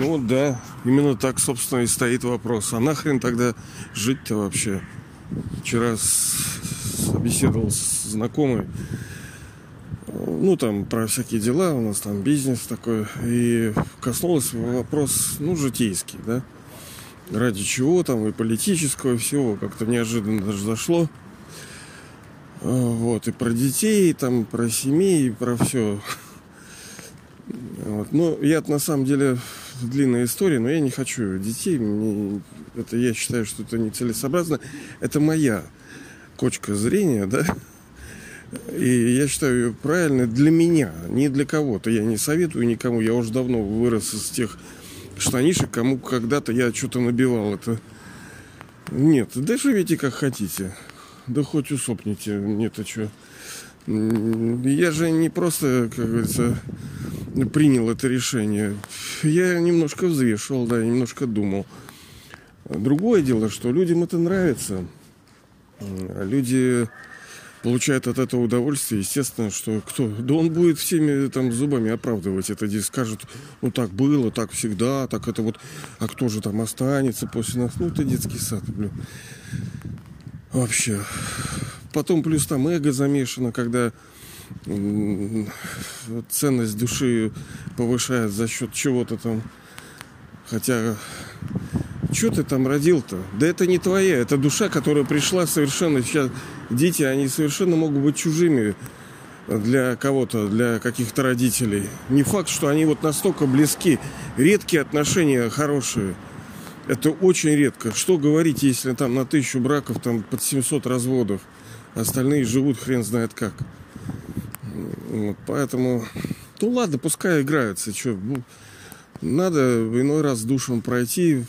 Ну да, именно так, собственно, и стоит вопрос. А нахрен тогда жить-то вообще? Вчера с... беседовал с знакомой, ну, там, про всякие дела, у нас там бизнес такой, и коснулась вопрос, ну, житейский, да, ради чего там и политического, и всего, как-то неожиданно даже зашло. Вот, и про детей, и там, про семей, и про все. Вот. Ну, я на самом деле длинная история, но я не хочу детей. Мне, это я считаю, что это нецелесообразно. Это моя кочка зрения, да. И я считаю ее правильной для меня, не для кого-то. Я не советую никому. Я уже давно вырос из тех штанишек, кому когда-то я что-то набивал. Это нет, да живите как хотите. Да хоть усопните. Нет, а что? Я же не просто, как говорится, принял это решение. Я немножко взвешивал, да, немножко думал. Другое дело, что людям это нравится. Люди получают от этого удовольствие. Естественно, что кто? Да он будет всеми там зубами оправдывать это. Здесь скажет, ну так было, так всегда, так это вот, а кто же там останется после нас? Ну это детский сад, блин. Вообще. Потом плюс там эго замешано, когда ценность души повышает за счет чего-то там. Хотя, что ты там родил-то? Да это не твоя, это душа, которая пришла совершенно сейчас. Дети, они совершенно могут быть чужими для кого-то, для каких-то родителей. Не факт, что они вот настолько близки. Редкие отношения хорошие. Это очень редко. Что говорить, если там на тысячу браков там под 700 разводов? Остальные живут хрен знает как. Вот, поэтому, ну ладно, пускай играются. Что, ну, надо иной раз душем пройти,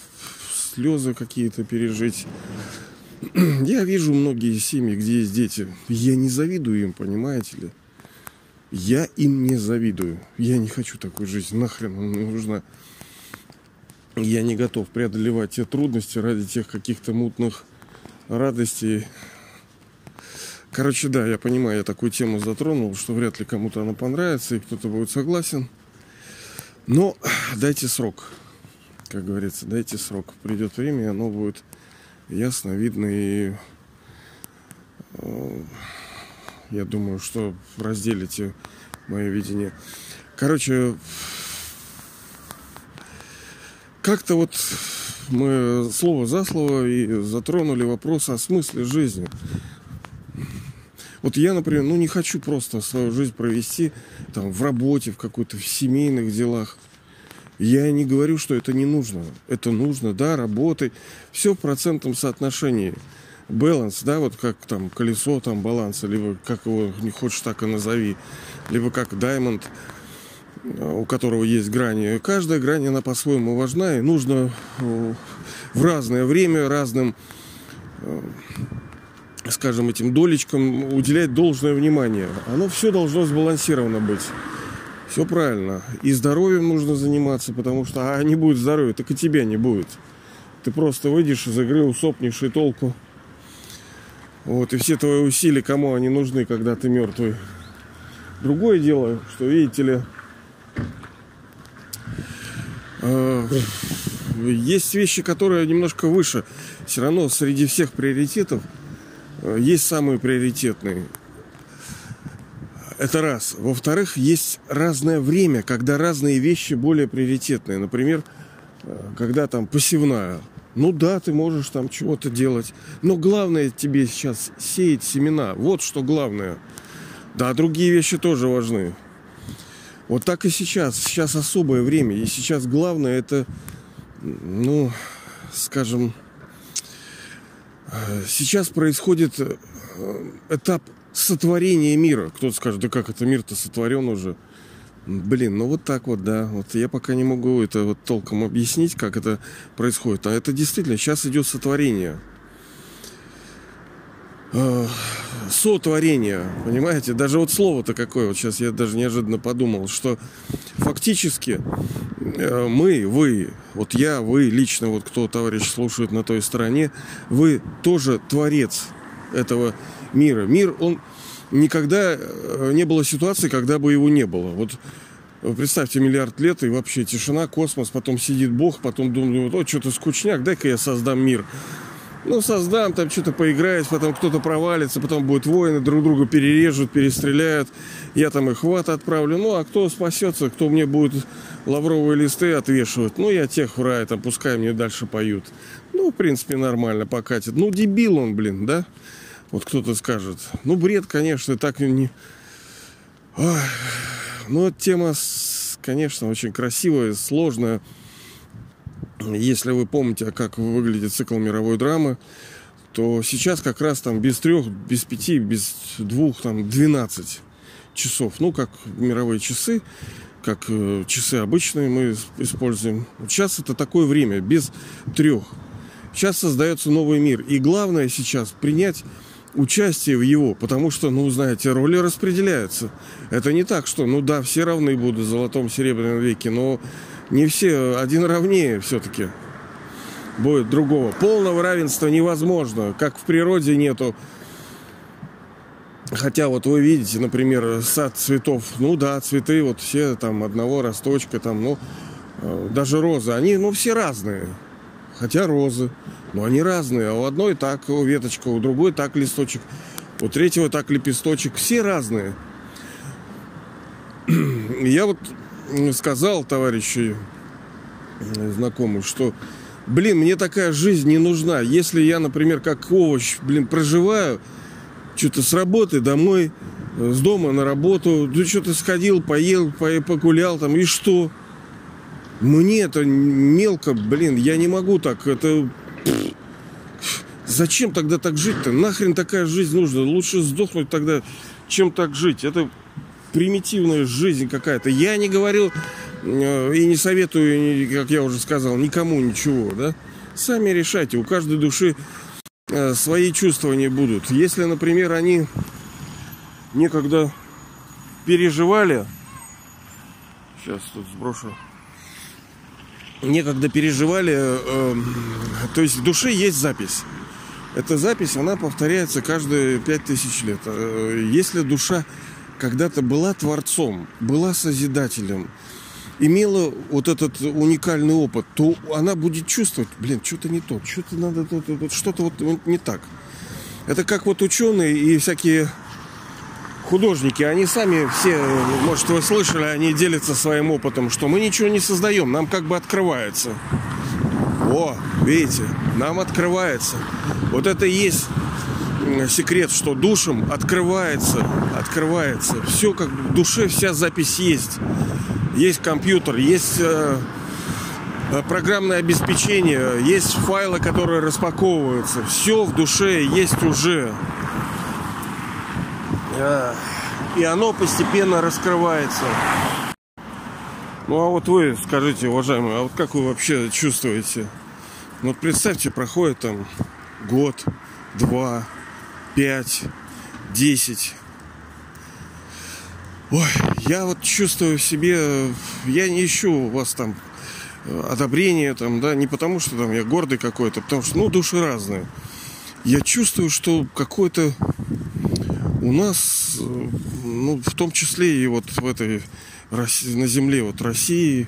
слезы какие-то пережить. Я вижу многие семьи, где есть дети. Я не завидую им, понимаете ли? Я им не завидую. Я не хочу такой жизни. Нахрен мне нужна. Я не готов преодолевать те трудности ради тех каких-то мутных радостей, Короче, да, я понимаю, я такую тему затронул, что вряд ли кому-то она понравится, и кто-то будет согласен. Но дайте срок, как говорится, дайте срок. Придет время, и оно будет ясно, видно, и э, я думаю, что разделите мое видение. Короче, как-то вот мы слово за слово и затронули вопрос о смысле жизни. Вот я, например, ну не хочу просто свою жизнь провести там в работе, в какой-то в семейных делах. Я не говорю, что это не нужно. Это нужно, да, работать. Все в процентном соотношении. Баланс, да, вот как там колесо там баланса, либо как его не хочешь, так и назови. Либо как даймонд, у которого есть грани. Каждая грань, она по-своему важна и нужно э, в разное время разным э, скажем, этим долечкам уделять должное внимание. Оно все должно сбалансировано быть. Все правильно. И здоровьем нужно заниматься, потому что а не будет здоровья, так и тебя не будет. Ты просто выйдешь из игры, усопнешь и толку. Вот, и все твои усилия, кому они нужны, когда ты мертвый. Другое дело, что, видите ли, э, есть вещи, которые немножко выше. Все равно среди всех приоритетов – есть самые приоритетные. Это раз. Во-вторых, есть разное время, когда разные вещи более приоритетные. Например, э, когда там посевная. Ну да, ты можешь там чего-то делать. Но главное тебе сейчас сеять семена. Вот что главное. Да, другие вещи тоже важны. Вот так и сейчас. Сейчас особое время. И сейчас главное это, ну, скажем, Сейчас происходит э, этап сотворения мира. Кто-то скажет, да как это мир-то сотворен уже. Блин, ну вот так вот, да. Вот я пока не могу это вот толком объяснить, как это происходит. А это действительно сейчас идет сотворение. Э, сотворение, понимаете? Даже вот слово-то какое, вот сейчас я даже неожиданно подумал, что фактически э, мы, вы, вот я, вы лично, вот кто товарищ слушает на той стороне, вы тоже творец этого мира. Мир, он никогда э, не было ситуации, когда бы его не было. Вот Представьте, миллиард лет и вообще тишина, космос, потом сидит Бог, потом думает, о, что-то скучняк, дай-ка я создам мир. Ну, создам, там что-то поиграюсь, потом кто-то провалится, потом будут войны, друг друга перережут, перестреляют. Я там их в ад отправлю. Ну, а кто спасется, кто мне будет лавровые листы отвешивать? Ну, я тех в рай, там, пускай мне дальше поют. Ну, в принципе, нормально покатит. Ну, дебил он, блин, да? Вот кто-то скажет. Ну, бред, конечно, так не... Ой. Ну, тема, конечно, очень красивая, сложная. Если вы помните, как выглядит цикл мировой драмы, то сейчас как раз там без трех, без пяти, без двух, там, двенадцать часов. Ну, как мировые часы, как э, часы обычные мы используем. Сейчас это такое время, без трех. Сейчас создается новый мир. И главное сейчас принять участие в его, потому что, ну, знаете, роли распределяются. Это не так, что, ну да, все равны будут в золотом серебряном веке, но не все, один равнее все-таки будет другого. Полного равенства невозможно, как в природе нету. Хотя вот вы видите, например, сад цветов, ну да, цветы вот все там одного росточка, там, ну, э, даже розы, они, ну, все разные. Хотя розы, но они разные. А у одной так веточка, у другой так листочек, у третьего так лепесточек. Все разные. Я вот сказал товарищу э, знакомому, что, блин, мне такая жизнь не нужна. Если я, например, как овощ, блин, проживаю, что-то с работы домой, э, с дома на работу, ты что-то сходил, поел, погулял там, и что? Мне это мелко, блин, я не могу так, это... Зачем тогда так жить-то? Нахрен такая жизнь нужна? Лучше сдохнуть тогда, чем так жить. Это примитивная жизнь какая-то. Я не говорил э, и не советую, как я уже сказал, никому ничего, да? Сами решайте, у каждой души э, свои чувствования будут. Если, например, они некогда переживали, сейчас тут сброшу, некогда переживали, э, то есть в душе есть запись. Эта запись, она повторяется каждые пять тысяч лет. Если душа когда-то была творцом, была созидателем, имела вот этот уникальный опыт, то она будет чувствовать, блин, что-то не то, что-то надо, что-то вот не так. Это как вот ученые и всякие художники, они сами все, может, вы слышали, они делятся своим опытом, что мы ничего не создаем, нам как бы открывается. О, видите, нам открывается. Вот это и есть секрет, что душам открывается, открывается. Все как в душе, вся запись есть. Есть компьютер, есть э, э, программное обеспечение, есть файлы, которые распаковываются. Все в душе есть уже. Э, и оно постепенно раскрывается. Ну а вот вы скажите, уважаемые, а вот как вы вообще чувствуете? Вот представьте, проходит там год, два, 5, 10. Ой, я вот чувствую в себе, я не ищу у вас там э, одобрения, там, да, не потому что там я гордый какой-то, потому что, ну, души разные. Я чувствую, что какой-то у нас, э, ну, в том числе и вот в этой на земле вот России,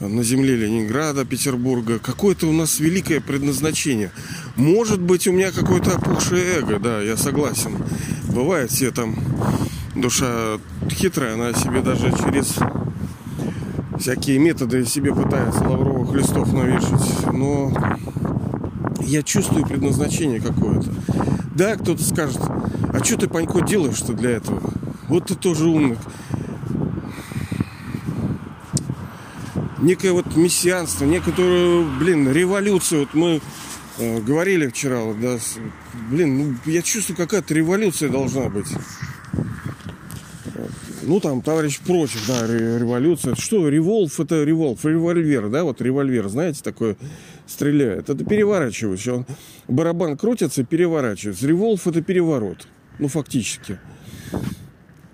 на земле Ленинграда, Петербурга. Какое-то у нас великое предназначение. Может быть, у меня какое-то опухшее эго, да, я согласен. Бывает все там душа хитрая, она себе даже через всякие методы себе пытается лавровых листов навешать. Но я чувствую предназначение какое-то. Да, кто-то скажет, а что ты, Панько, делаешь-то для этого? Вот ты тоже умный. Некое вот мессианство, некоторую, блин, революцию. Вот мы э, говорили вчера, вот, да, блин, ну, я чувствую, какая-то революция должна быть. Ну, там, товарищ против, да, революция. Что, револв, это револв, револьвер, да, вот револьвер, знаете, такое стреляет. Это переворачивается. Он, барабан крутится, переворачивается. Револв это переворот. Ну, фактически.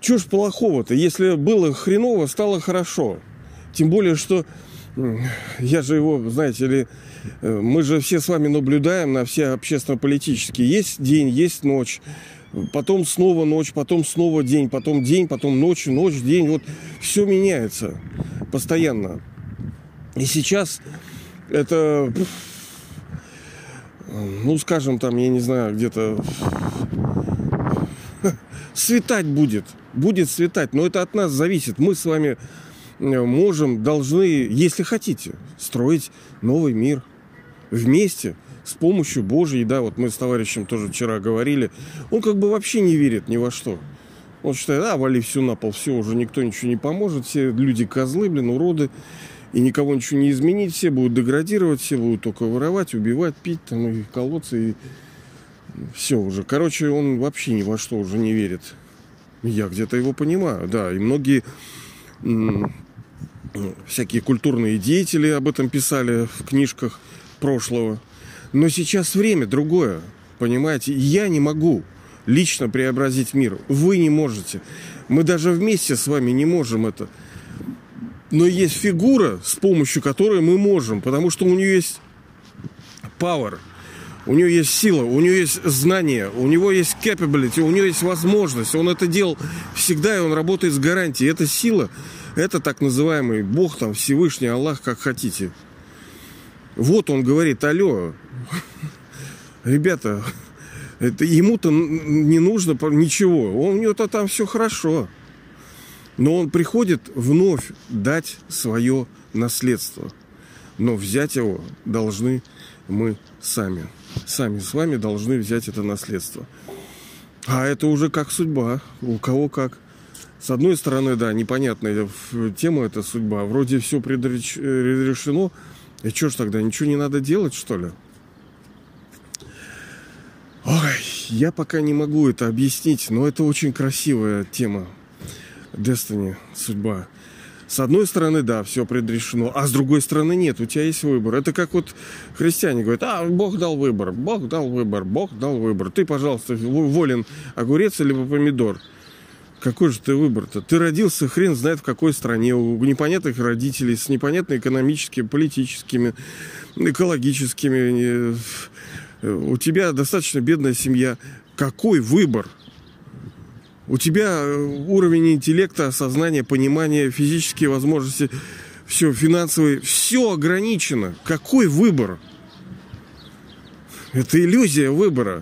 Чего ж плохого-то? Если было хреново, стало хорошо. Тем более, что я же его, знаете ли, э, мы же все с вами наблюдаем на все общественно-политические. Есть день, есть ночь, потом снова ночь, потом снова день, потом день, потом ночь, ночь, день. Вот все меняется. постоянно. И сейчас это, ну, скажем, там, я не знаю, где-то светать будет. Будет светать, но это от нас зависит. Мы с вами можем, должны, если хотите, строить новый мир вместе с помощью Божьей, да, вот мы с товарищем тоже вчера говорили, он как бы вообще не верит ни во что. Он считает, а, вали все на пол, все, уже никто ничего не поможет, все люди козлы, блин, уроды, и никого ничего не изменить, все будут деградировать, все будут только воровать, убивать, пить, там, и колоться, и все уже. Короче, он вообще ни во что уже не верит. Я где-то его понимаю, да, и многие всякие культурные деятели об этом писали в книжках прошлого. Но сейчас время другое, понимаете? Я не могу лично преобразить мир. Вы не можете. Мы даже вместе с вами не можем это. Но есть фигура, с помощью которой мы можем, потому что у нее есть power, у нее есть сила, у нее есть знания, у него есть capability, у него есть возможность. Он это делал всегда, и он работает с гарантией. Эта сила, это так называемый Бог, там, Всевышний, Аллах, как хотите. Вот он говорит, алло, ребята, это ему-то не нужно ничего. У него-то там все хорошо. Но он приходит вновь дать свое наследство. Но взять его должны мы сами. Сами с вами должны взять это наследство. А это уже как судьба. У кого как. С одной стороны, да, непонятная тема это судьба. Вроде все предрешено. И что ж тогда, ничего не надо делать, что ли? Ой, я пока не могу это объяснить, но это очень красивая тема. Destiny, судьба. С одной стороны, да, все предрешено, а с другой стороны нет, у тебя есть выбор. Это как вот христиане говорят, а, Бог дал выбор, Бог дал выбор, Бог дал выбор. Ты, пожалуйста, волен огурец или помидор. Какой же ты выбор-то? Ты родился хрен знает в какой стране, у непонятных родителей, с непонятными экономическими, политическими, экологическими у тебя достаточно бедная семья. Какой выбор? У тебя э, уровень интеллекта, сознания, понимания, физические возможности, все финансовые, все ограничено. Какой выбор? Это иллюзия выбора.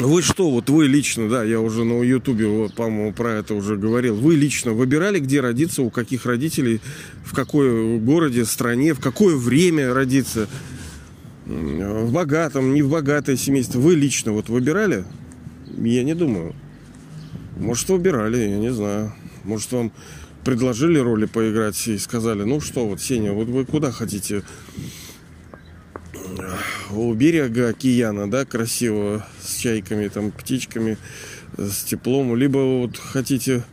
Вы что, вот вы лично, да, я уже на Ютубе, вот, по-моему, про это уже говорил. Вы лично выбирали, где родиться, у каких родителей, в какой городе, стране, в какое время родиться? в богатом, не в богатое семейство. Вы лично вот выбирали? Я не думаю. Может, выбирали, я не знаю. Может, вам предложили роли поиграть и сказали, ну что, вот, Сеня, вот вы куда хотите? У берега океана, да, красиво, с чайками, там, птичками, с теплом. Либо вот хотите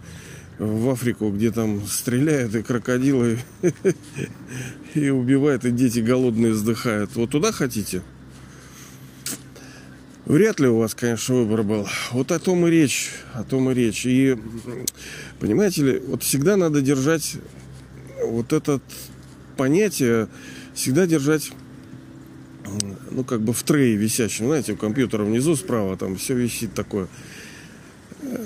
в Африку, где там стреляют и крокодилы и убивают, и дети голодные вздыхают. Вот туда хотите? Вряд ли у вас, конечно, выбор был. Вот о том и речь, о том и речь. И, понимаете ли, вот всегда надо держать вот это понятие, всегда держать, ну, как бы в трее висящем. Знаете, у компьютера внизу справа там все висит такое.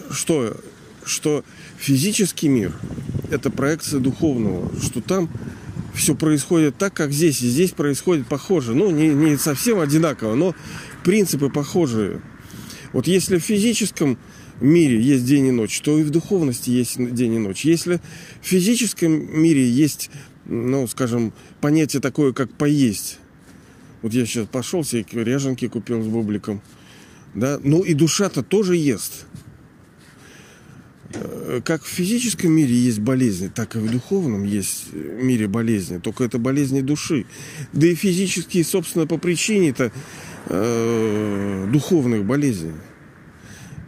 Что что физический мир – это проекция духовного, что там все происходит так, как здесь, и здесь происходит похоже. Ну, не, не совсем одинаково, но принципы похожие. Вот если в физическом мире есть день и ночь, то и в духовности есть день и ночь. Если в физическом мире есть, ну, скажем, понятие такое, как поесть. Вот я сейчас пошел, себе ряженки купил с бубликом. Да? Ну и душа-то тоже ест. Э, как в физическом мире есть болезни, так и в духовном есть мире болезни. Только это болезни души. Да и физические, собственно, по причине-то э, духовных болезней.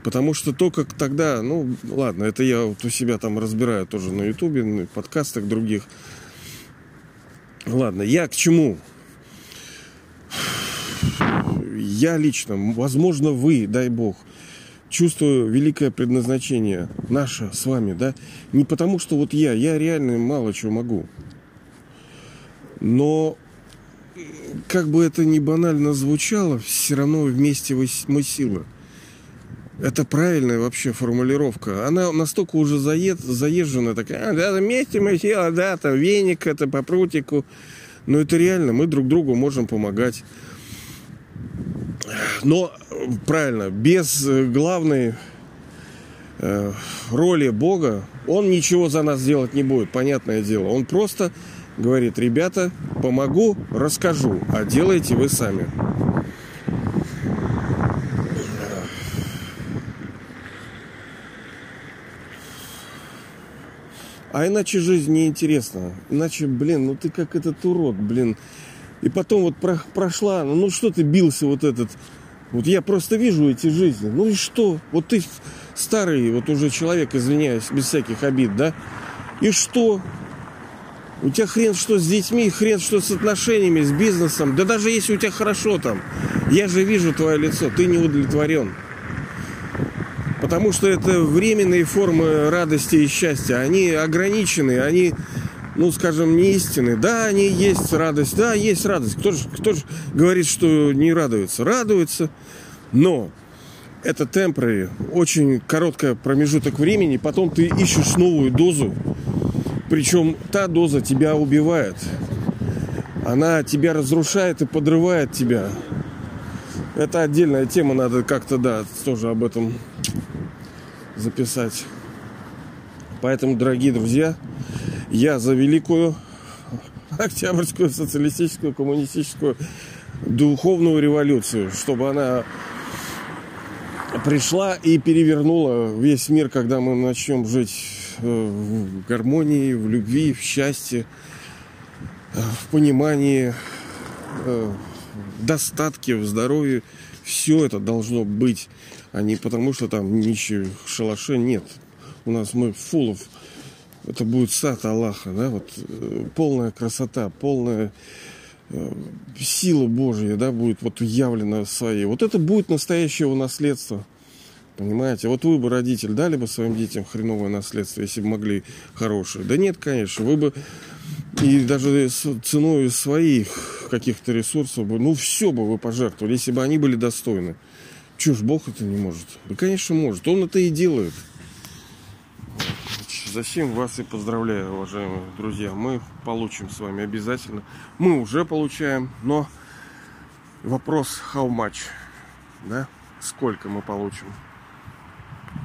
Потому что только тогда, ну, ладно, это я вот у себя там разбираю тоже на ютубе, на подкастах других. Ладно, я к чему? Я лично, возможно, вы, дай бог, чувствую великое предназначение наше с вами, да, не потому что вот я, я реально мало чего могу. Но как бы это ни банально звучало, все равно вместе мы сила. Это правильная вообще формулировка. Она настолько уже заед, заезжена такая, а, да, вместе мы села, да, там веник, это по прутику. Но это реально, мы друг другу можем помогать. Но, правильно, без главной э, роли Бога он ничего за нас делать не будет, понятное дело. Он просто говорит, ребята, помогу, расскажу, а делайте вы сами. А иначе жизнь неинтересна. Иначе, блин, ну ты как этот урод, блин. И потом вот про, прошла, ну что ты бился вот этот. Вот я просто вижу эти жизни. Ну и что? Вот ты старый, вот уже человек, извиняюсь, без всяких обид, да? И что? У тебя хрен что с детьми, хрен что с отношениями, с бизнесом. Да даже если у тебя хорошо там, я же вижу твое лицо, ты не удовлетворен. Потому что это временные формы радости и счастья. Они ограничены, они, ну, скажем, не истины. Да, они есть радость, да, есть радость. Кто же, кто же говорит, что не радуется? Радуется, но это темпори, очень короткий промежуток времени, потом ты ищешь новую дозу, причем та доза тебя убивает. Она тебя разрушает и подрывает тебя. Это отдельная тема, надо как-то, да, тоже об этом записать. Поэтому, дорогие друзья, я за великую Октябрьскую социалистическую коммунистическую духовную революцию, чтобы она пришла и перевернула весь мир, когда мы начнем жить э, в гармонии, в любви, в счастье, в понимании, э, в достатке, в здоровье. Все это должно быть, а не потому, что там нищие шалаши нет. У нас мы фулов. Это будет сад Аллаха, да, вот полная красота, полная сила Божья, да, будет вот явлена своей. Вот это будет настоящее наследство. Понимаете? Вот вы бы, родитель, дали бы своим детям хреновое наследство, если бы могли хорошее. Да нет, конечно. Вы бы и даже ценой своих каких-то ресурсов бы, ну, все бы вы пожертвовали, если бы они были достойны. Чего ж Бог это не может? Да, конечно, может. Он это и делает. Зачем вас и поздравляю, уважаемые друзья. Мы получим с вами обязательно. Мы уже получаем, но вопрос how much, да? Сколько мы получим?